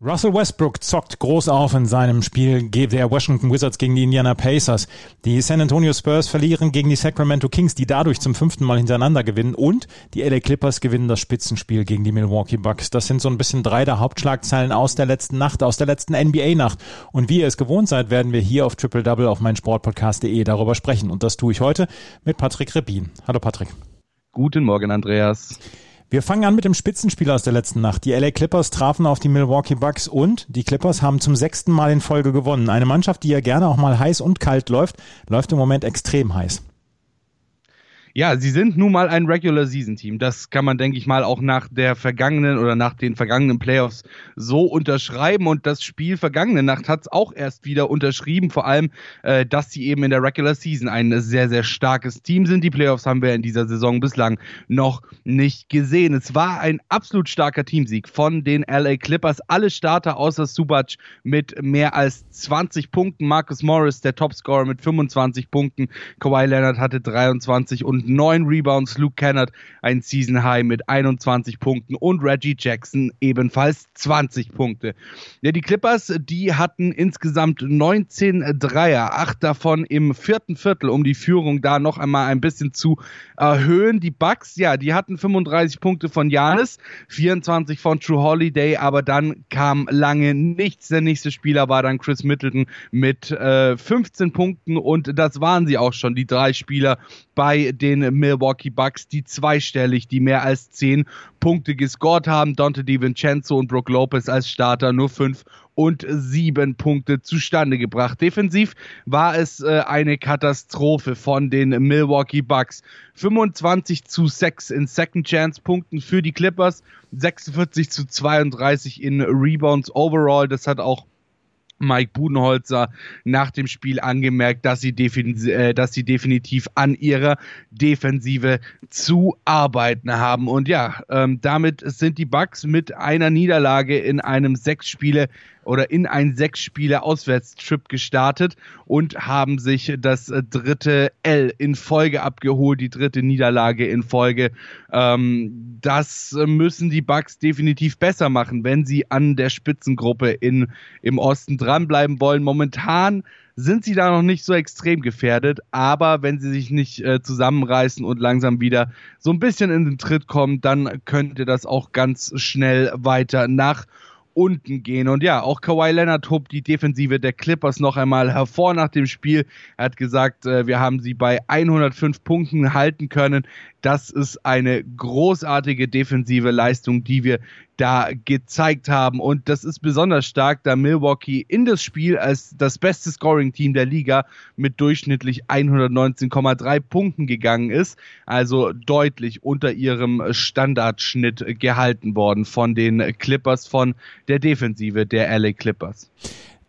Russell Westbrook zockt groß auf in seinem Spiel der Washington Wizards gegen die Indiana Pacers. Die San Antonio Spurs verlieren gegen die Sacramento Kings, die dadurch zum fünften Mal hintereinander gewinnen. Und die LA Clippers gewinnen das Spitzenspiel gegen die Milwaukee Bucks. Das sind so ein bisschen drei der Hauptschlagzeilen aus der letzten Nacht, aus der letzten NBA-Nacht. Und wie ihr es gewohnt seid, werden wir hier auf Triple Double auf meinsportpodcast.de darüber sprechen. Und das tue ich heute mit Patrick Rebin. Hallo Patrick. Guten Morgen, Andreas. Wir fangen an mit dem Spitzenspiel aus der letzten Nacht. Die LA Clippers trafen auf die Milwaukee Bucks und die Clippers haben zum sechsten Mal in Folge gewonnen. Eine Mannschaft, die ja gerne auch mal heiß und kalt läuft, läuft im Moment extrem heiß. Ja, sie sind nun mal ein Regular Season Team. Das kann man, denke ich mal, auch nach der vergangenen oder nach den vergangenen Playoffs so unterschreiben. Und das Spiel vergangene Nacht hat es auch erst wieder unterschrieben. Vor allem, äh, dass sie eben in der Regular Season ein sehr, sehr starkes Team sind. Die Playoffs haben wir in dieser Saison bislang noch nicht gesehen. Es war ein absolut starker Teamsieg von den LA Clippers. Alle Starter außer Subac mit mehr als 20 Punkten. Marcus Morris, der Topscorer mit 25 Punkten. Kawhi Leonard hatte 23 und neun Rebounds. Luke Kennard ein Season High mit 21 Punkten und Reggie Jackson ebenfalls 20 Punkte. Ja, die Clippers, die hatten insgesamt 19 Dreier, acht davon im vierten Viertel, um die Führung da noch einmal ein bisschen zu erhöhen. Die Bucks, ja, die hatten 35 Punkte von Janis, 24 von True Holiday, aber dann kam lange nichts. Der nächste Spieler war dann Chris Middleton mit äh, 15 Punkten und das waren sie auch schon, die drei Spieler bei den den Milwaukee Bucks, die zweistellig, die mehr als zehn Punkte gescored haben. Dante DiVincenzo und Brook Lopez als Starter nur fünf und sieben Punkte zustande gebracht. Defensiv war es äh, eine Katastrophe von den Milwaukee Bucks. 25 zu 6 in Second Chance Punkten für die Clippers, 46 zu 32 in Rebounds overall. Das hat auch Mike Budenholzer nach dem Spiel angemerkt, dass sie, äh, dass sie definitiv an ihrer Defensive zu arbeiten haben. Und ja, ähm, damit sind die Bucks mit einer Niederlage in einem sechs Spiele oder in ein sechs Spiele Auswärtstrip gestartet und haben sich das dritte L in Folge abgeholt, die dritte Niederlage in Folge. Ähm, das müssen die Bucks definitiv besser machen, wenn sie an der Spitzengruppe in, im Osten dranbleiben wollen. Momentan sind sie da noch nicht so extrem gefährdet, aber wenn sie sich nicht äh, zusammenreißen und langsam wieder so ein bisschen in den Tritt kommen, dann könnte das auch ganz schnell weiter nach unten gehen. Und ja, auch Kawhi Leonard hob die Defensive der Clippers noch einmal hervor nach dem Spiel. Er hat gesagt, äh, wir haben sie bei 105 Punkten halten können. Das ist eine großartige defensive Leistung, die wir da gezeigt haben. Und das ist besonders stark, da Milwaukee in das Spiel als das beste Scoring-Team der Liga mit durchschnittlich 119,3 Punkten gegangen ist. Also deutlich unter ihrem Standardschnitt gehalten worden von den Clippers, von der Defensive der LA Clippers.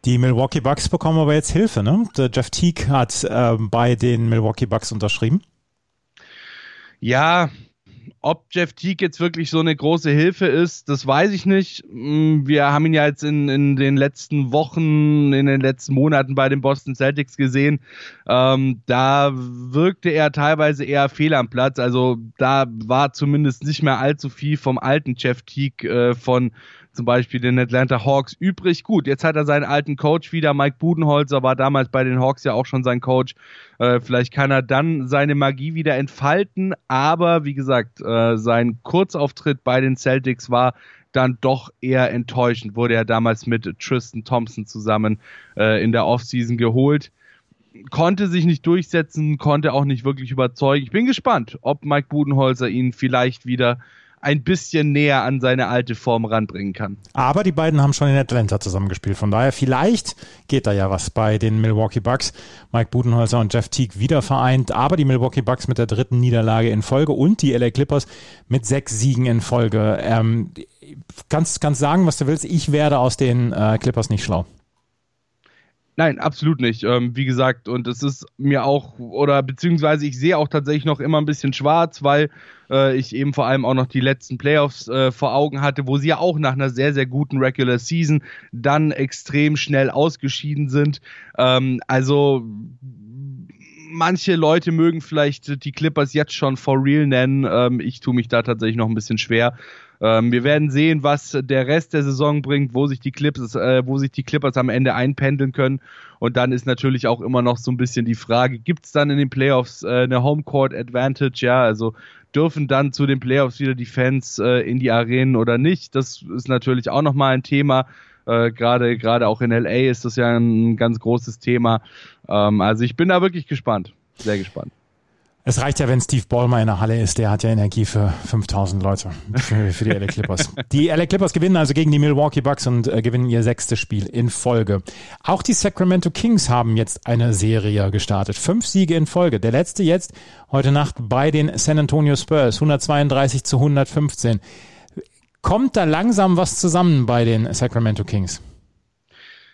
Die Milwaukee Bucks bekommen aber jetzt Hilfe, ne? Der Jeff Teague hat äh, bei den Milwaukee Bucks unterschrieben. Ja, ob Jeff Teague jetzt wirklich so eine große Hilfe ist, das weiß ich nicht. Mm, wir haben ihn ja jetzt in, in den letzten Wochen, in den letzten Monaten bei den Boston Celtics gesehen. Ähm, da wirkte er teilweise eher fehl am Platz. Also da war zumindest nicht mehr allzu viel vom alten Jeff Teague äh, von zum Beispiel den Atlanta Hawks übrig. Gut, jetzt hat er seinen alten Coach wieder. Mike Budenholzer war damals bei den Hawks ja auch schon sein Coach. Äh, vielleicht kann er dann seine Magie wieder entfalten. Aber wie gesagt, äh, sein Kurzauftritt bei den Celtics war dann doch eher enttäuschend. Wurde er damals mit Tristan Thompson zusammen äh, in der Offseason geholt konnte sich nicht durchsetzen, konnte auch nicht wirklich überzeugen. Ich bin gespannt, ob Mike Budenholzer ihn vielleicht wieder ein bisschen näher an seine alte Form ranbringen kann. Aber die beiden haben schon in Atlanta zusammengespielt. Von daher, vielleicht geht da ja was bei den Milwaukee Bucks. Mike Budenholzer und Jeff Teague wieder vereint. Aber die Milwaukee Bucks mit der dritten Niederlage in Folge und die LA Clippers mit sechs Siegen in Folge. Ähm, kannst, kannst sagen, was du willst. Ich werde aus den äh, Clippers nicht schlau. Nein, absolut nicht. Ähm, wie gesagt, und es ist mir auch, oder beziehungsweise ich sehe auch tatsächlich noch immer ein bisschen schwarz, weil äh, ich eben vor allem auch noch die letzten Playoffs äh, vor Augen hatte, wo sie ja auch nach einer sehr, sehr guten Regular Season dann extrem schnell ausgeschieden sind. Ähm, also manche Leute mögen vielleicht die Clippers jetzt schon for real nennen. Ähm, ich tue mich da tatsächlich noch ein bisschen schwer. Ähm, wir werden sehen, was der Rest der Saison bringt, wo sich die Clippers, äh, wo sich die Clippers am Ende einpendeln können. Und dann ist natürlich auch immer noch so ein bisschen die Frage, gibt es dann in den Playoffs äh, eine Homecourt Advantage? Ja, also dürfen dann zu den Playoffs wieder die Fans äh, in die Arenen oder nicht? Das ist natürlich auch nochmal ein Thema. Äh, gerade gerade auch in LA ist das ja ein ganz großes Thema. Ähm, also ich bin da wirklich gespannt, sehr gespannt. Es reicht ja, wenn Steve Ballmer in der Halle ist. Der hat ja Energie für 5000 Leute für, die LA Clippers. Die LA Clippers gewinnen also gegen die Milwaukee Bucks und äh, gewinnen ihr sechstes Spiel in Folge. Auch die Sacramento Kings haben jetzt eine Serie gestartet. Fünf Siege in Folge. Der letzte jetzt heute Nacht bei den San Antonio Spurs. 132 zu 115. Kommt da langsam was zusammen bei den Sacramento Kings?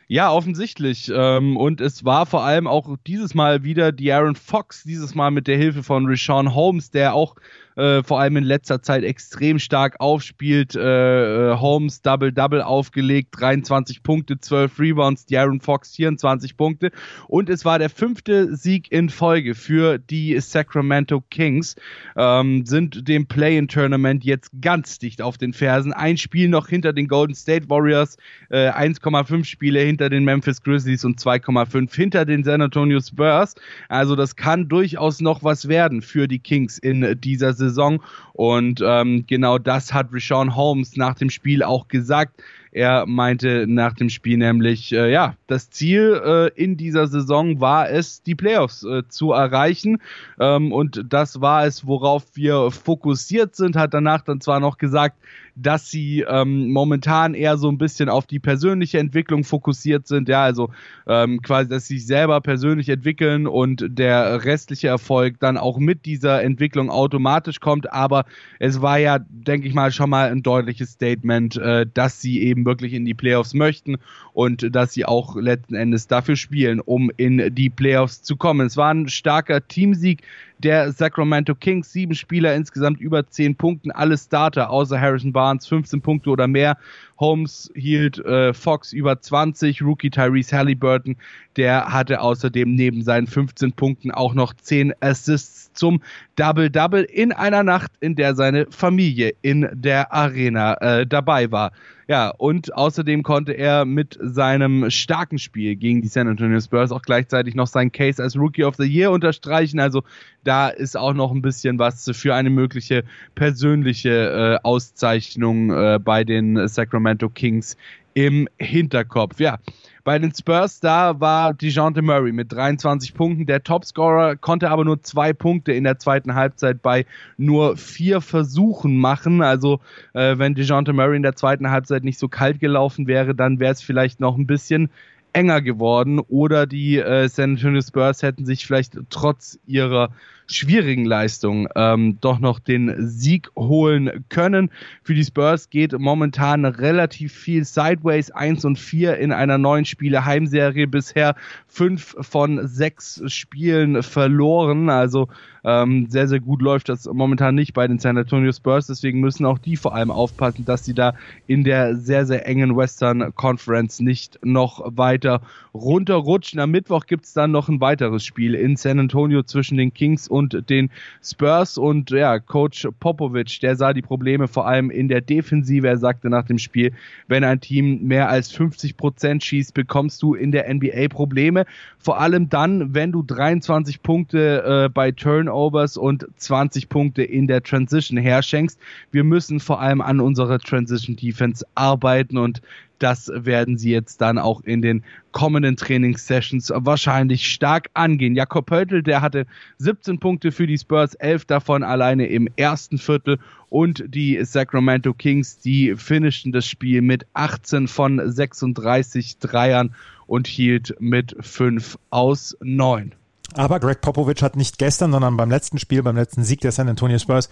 Ja, offensichtlich. Ähm, und es war vor allem auch dieses Mal wieder die Aaron Fox, dieses Mal mit der Hilfe von Rashawn Holmes, der auch äh, vor allem in letzter Zeit extrem stark aufspielt. Äh, äh Holmes Double-Double aufgelegt, 23 Punkte, 12 Rebounds, Darren Fox 24 Punkte. Und es war der fünfte Sieg in Folge für die Sacramento Kings. Ähm, sind dem Play-in-Tournament jetzt ganz dicht auf den Fersen. Ein Spiel noch hinter den Golden State Warriors, äh, 1,5 Spiele hinter den Memphis Grizzlies und 2,5 hinter den San Antonio Spurs. Also das kann durchaus noch was werden für die Kings in dieser Saison. Saison. Und ähm, genau das hat Rashawn Holmes nach dem Spiel auch gesagt. Er meinte nach dem Spiel nämlich, äh, ja, das Ziel äh, in dieser Saison war es, die Playoffs äh, zu erreichen. Ähm, und das war es, worauf wir fokussiert sind. Hat danach dann zwar noch gesagt, dass sie ähm, momentan eher so ein bisschen auf die persönliche Entwicklung fokussiert sind. Ja, also ähm, quasi, dass sie sich selber persönlich entwickeln und der restliche Erfolg dann auch mit dieser Entwicklung automatisch kommt. Aber es war ja, denke ich mal, schon mal ein deutliches Statement, äh, dass sie eben wirklich in die Playoffs möchten und dass sie auch letzten Endes dafür spielen, um in die Playoffs zu kommen. Es war ein starker Teamsieg der Sacramento Kings. Sieben Spieler insgesamt über zehn Punkten, alle Starter außer Harrison Barnes, 15 Punkte oder mehr. Holmes hielt äh, Fox über 20, Rookie Tyrese Halliburton, der hatte außerdem neben seinen 15 Punkten auch noch 10 Assists zum Double-Double in einer Nacht, in der seine Familie in der Arena äh, dabei war. Ja, und außerdem konnte er mit seinem starken Spiel gegen die San Antonio Spurs auch gleichzeitig noch seinen Case als Rookie of the Year unterstreichen. Also da ist auch noch ein bisschen was für eine mögliche persönliche äh, Auszeichnung äh, bei den Sacramento Kings im Hinterkopf. Ja, bei den Spurs, da war DeJounte Murray mit 23 Punkten. Der Topscorer konnte aber nur zwei Punkte in der zweiten Halbzeit bei nur vier Versuchen machen. Also äh, wenn DeJounte Murray in der zweiten Halbzeit nicht so kalt gelaufen wäre, dann wäre es vielleicht noch ein bisschen enger geworden oder die äh, San Antonio Spurs hätten sich vielleicht trotz ihrer schwierigen Leistung ähm, doch noch den Sieg holen können. Für die Spurs geht momentan relativ viel sideways 1 und 4 in einer neuen Spiele Heimserie bisher fünf von sechs Spielen verloren. Also ähm, sehr, sehr gut läuft das momentan nicht bei den San Antonio Spurs. Deswegen müssen auch die vor allem aufpassen, dass sie da in der sehr, sehr engen Western Conference nicht noch weiter runterrutschen. Am Mittwoch gibt es dann noch ein weiteres Spiel in San Antonio zwischen den Kings und den Spurs und ja, Coach Popovic, der sah die Probleme vor allem in der Defensive. Er sagte nach dem Spiel, wenn ein Team mehr als 50 Prozent schießt, bekommst du in der NBA Probleme. Vor allem dann, wenn du 23 Punkte äh, bei Turnovers und 20 Punkte in der Transition herschenkst. Wir müssen vor allem an unserer Transition Defense arbeiten und das werden sie jetzt dann auch in den kommenden Trainingssessions wahrscheinlich stark angehen. Jakob Pöltl, der hatte 17 Punkte für die Spurs, 11 davon alleine im ersten Viertel und die Sacramento Kings, die finischten das Spiel mit 18 von 36 Dreiern und hielt mit 5 aus 9. Aber Greg Popovich hat nicht gestern, sondern beim letzten Spiel, beim letzten Sieg der San Antonio Spurs,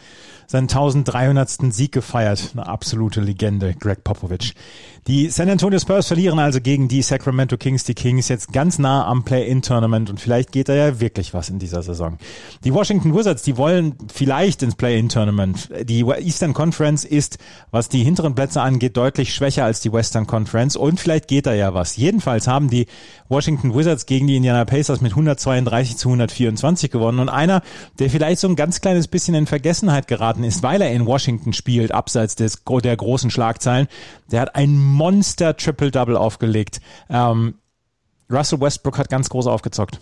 seinen 1300. Sieg gefeiert. Eine absolute Legende, Greg Popovich. Die San Antonio Spurs verlieren also gegen die Sacramento Kings. Die Kings jetzt ganz nah am Play-In-Tournament und vielleicht geht da ja wirklich was in dieser Saison. Die Washington Wizards, die wollen vielleicht ins Play-In-Tournament. Die Eastern Conference ist, was die hinteren Plätze angeht, deutlich schwächer als die Western Conference und vielleicht geht da ja was. Jedenfalls haben die Washington Wizards gegen die Indiana Pacers mit 132 131 zu 124 gewonnen. Und einer, der vielleicht so ein ganz kleines bisschen in Vergessenheit geraten ist, weil er in Washington spielt, abseits des, der großen Schlagzeilen, der hat ein Monster Triple-Double aufgelegt. Ähm, Russell Westbrook hat ganz groß aufgezockt.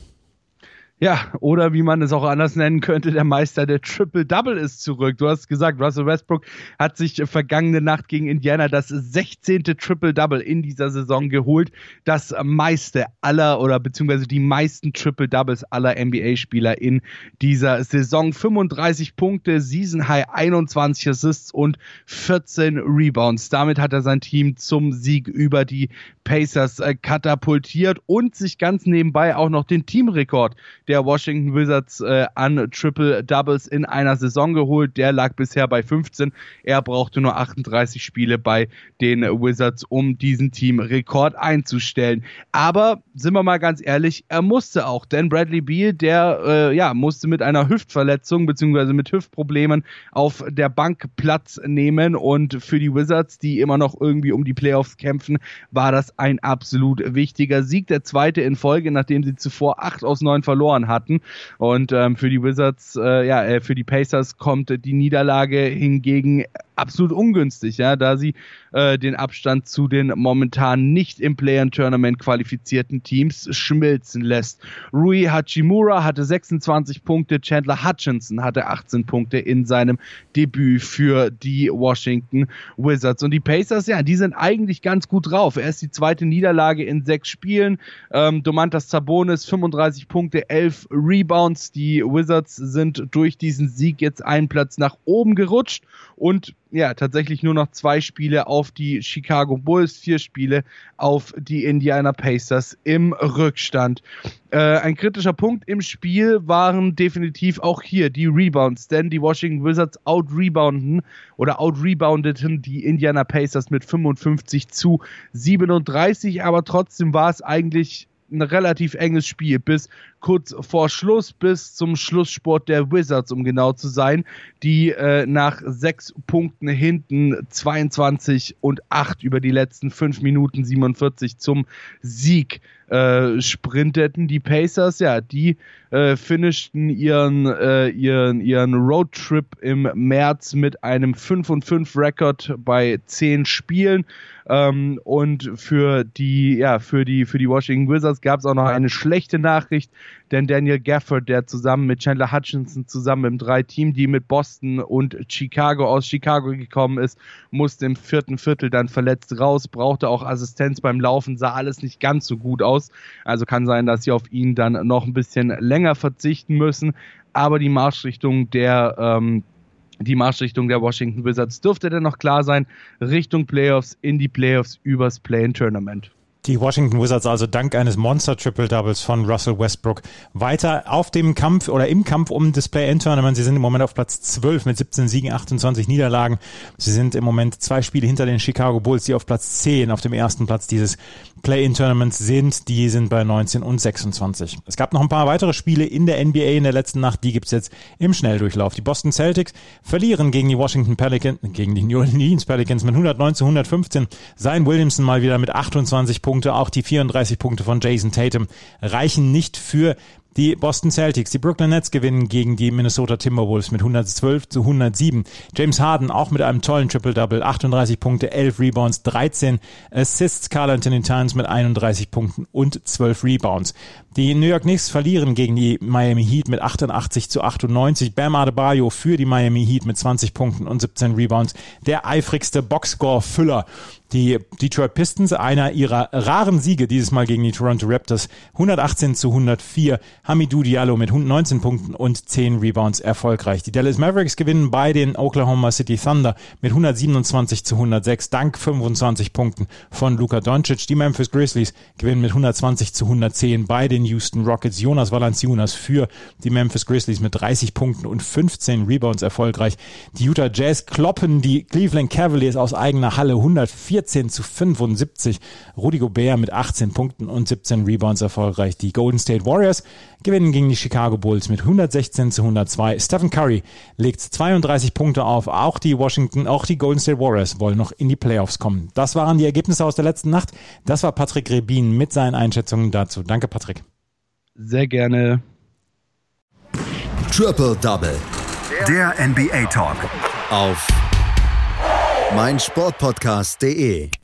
Ja, oder wie man es auch anders nennen könnte, der Meister der Triple-Double ist zurück. Du hast gesagt, Russell Westbrook hat sich vergangene Nacht gegen Indiana das 16. Triple-Double in dieser Saison geholt. Das meiste aller oder beziehungsweise die meisten Triple-Doubles aller NBA-Spieler in dieser Saison. 35 Punkte, Season High 21 Assists und 14 Rebounds. Damit hat er sein Team zum Sieg über die Pacers äh, katapultiert und sich ganz nebenbei auch noch den Teamrekord der Washington Wizards äh, an Triple Doubles in einer Saison geholt. Der lag bisher bei 15. Er brauchte nur 38 Spiele bei den Wizards, um diesen Teamrekord einzustellen. Aber sind wir mal ganz ehrlich, er musste auch, denn Bradley Beal, der äh, ja musste mit einer Hüftverletzung bzw. mit Hüftproblemen auf der Bank Platz nehmen und für die Wizards, die immer noch irgendwie um die Playoffs kämpfen, war das ein absolut wichtiger Sieg. Der zweite in Folge, nachdem sie zuvor acht aus neun verloren hatten. Und ähm, für die Wizards, äh, ja, äh, für die Pacers kommt die Niederlage hingegen absolut ungünstig, ja, da sie äh, den Abstand zu den momentan nicht im Play-in-Tournament qualifizierten Teams schmilzen lässt. Rui Hachimura hatte 26 Punkte, Chandler Hutchinson hatte 18 Punkte in seinem Debüt für die Washington Wizards. Und die Pacers, ja, die sind eigentlich ganz gut drauf. Erst die zweite Niederlage in sechs Spielen. Ähm, Domantas Zabonis 35 Punkte, 11 Rebounds. Die Wizards sind durch diesen Sieg jetzt einen Platz nach oben gerutscht und ja, tatsächlich nur noch zwei Spiele auf die Chicago Bulls, vier Spiele auf die Indiana Pacers im Rückstand. Äh, ein kritischer Punkt im Spiel waren definitiv auch hier die Rebounds, denn die Washington Wizards out-rebounden oder out-reboundeten die Indiana Pacers mit 55 zu 37, aber trotzdem war es eigentlich ein relativ enges Spiel bis kurz vor Schluss, bis zum Schlusssport der Wizards, um genau zu sein, die äh, nach sechs Punkten hinten 22 und 8 über die letzten fünf Minuten 47 zum Sieg äh, sprinteten. Die Pacers, ja, die äh, finishten ihren, äh, ihren, ihren Roadtrip im März mit einem 5 und 5 Rekord bei 10 Spielen. Ähm, und für die, ja, für die, für die Washington Wizards gab es auch noch eine schlechte Nachricht denn Daniel Gafford, der zusammen mit Chandler Hutchinson zusammen im Drei-Team, die mit Boston und Chicago aus Chicago gekommen ist, musste im vierten Viertel dann verletzt raus, brauchte auch Assistenz beim Laufen, sah alles nicht ganz so gut aus. Also kann sein, dass sie auf ihn dann noch ein bisschen länger verzichten müssen. Aber die Marschrichtung der ähm, die Marschrichtung der Washington Wizards dürfte dann noch klar sein, Richtung Playoffs, in die Playoffs übers Play-in-Tournament. Die Washington Wizards also dank eines Monster Triple Doubles von Russell Westbrook weiter auf dem Kampf oder im Kampf um das Play-In-Tournament. Sie sind im Moment auf Platz 12 mit 17 Siegen, 28 Niederlagen. Sie sind im Moment zwei Spiele hinter den Chicago Bulls, die auf Platz 10 auf dem ersten Platz dieses Play-In-Tournaments sind. Die sind bei 19 und 26. Es gab noch ein paar weitere Spiele in der NBA in der letzten Nacht. Die gibt's jetzt im Schnelldurchlauf. Die Boston Celtics verlieren gegen die Washington Pelicans, gegen die New Orleans Pelicans mit 109 zu 115. Sein Williamson mal wieder mit 28 Punkten Punkte, auch die 34 Punkte von Jason Tatum reichen nicht für die Boston Celtics, die Brooklyn Nets gewinnen gegen die Minnesota Timberwolves mit 112 zu 107. James Harden auch mit einem tollen Triple-Double, 38 Punkte, 11 Rebounds, 13 Assists. Carl Anthony Towns mit 31 Punkten und 12 Rebounds. Die New York Knicks verlieren gegen die Miami Heat mit 88 zu 98. Bam Adebayo für die Miami Heat mit 20 Punkten und 17 Rebounds. Der eifrigste Boxscore-Füller die Detroit Pistons, einer ihrer raren Siege dieses Mal gegen die Toronto Raptors, 118 zu 104. Hamidou Diallo mit 19 Punkten und 10 Rebounds erfolgreich. Die Dallas Mavericks gewinnen bei den Oklahoma City Thunder mit 127 zu 106, dank 25 Punkten von Luka Doncic. Die Memphis Grizzlies gewinnen mit 120 zu 110 bei den Houston Rockets. Jonas Valanciunas für die Memphis Grizzlies mit 30 Punkten und 15 Rebounds erfolgreich. Die Utah Jazz kloppen die Cleveland Cavaliers aus eigener Halle 104 14 zu 75. Rudy Gobert mit 18 Punkten und 17 Rebounds erfolgreich. Die Golden State Warriors gewinnen gegen die Chicago Bulls mit 116 zu 102. Stephen Curry legt 32 Punkte auf. Auch die Washington, auch die Golden State Warriors wollen noch in die Playoffs kommen. Das waren die Ergebnisse aus der letzten Nacht. Das war Patrick Rebin mit seinen Einschätzungen dazu. Danke, Patrick. Sehr gerne. Triple Double. Der NBA Talk. Auf meinsportpodcast.de.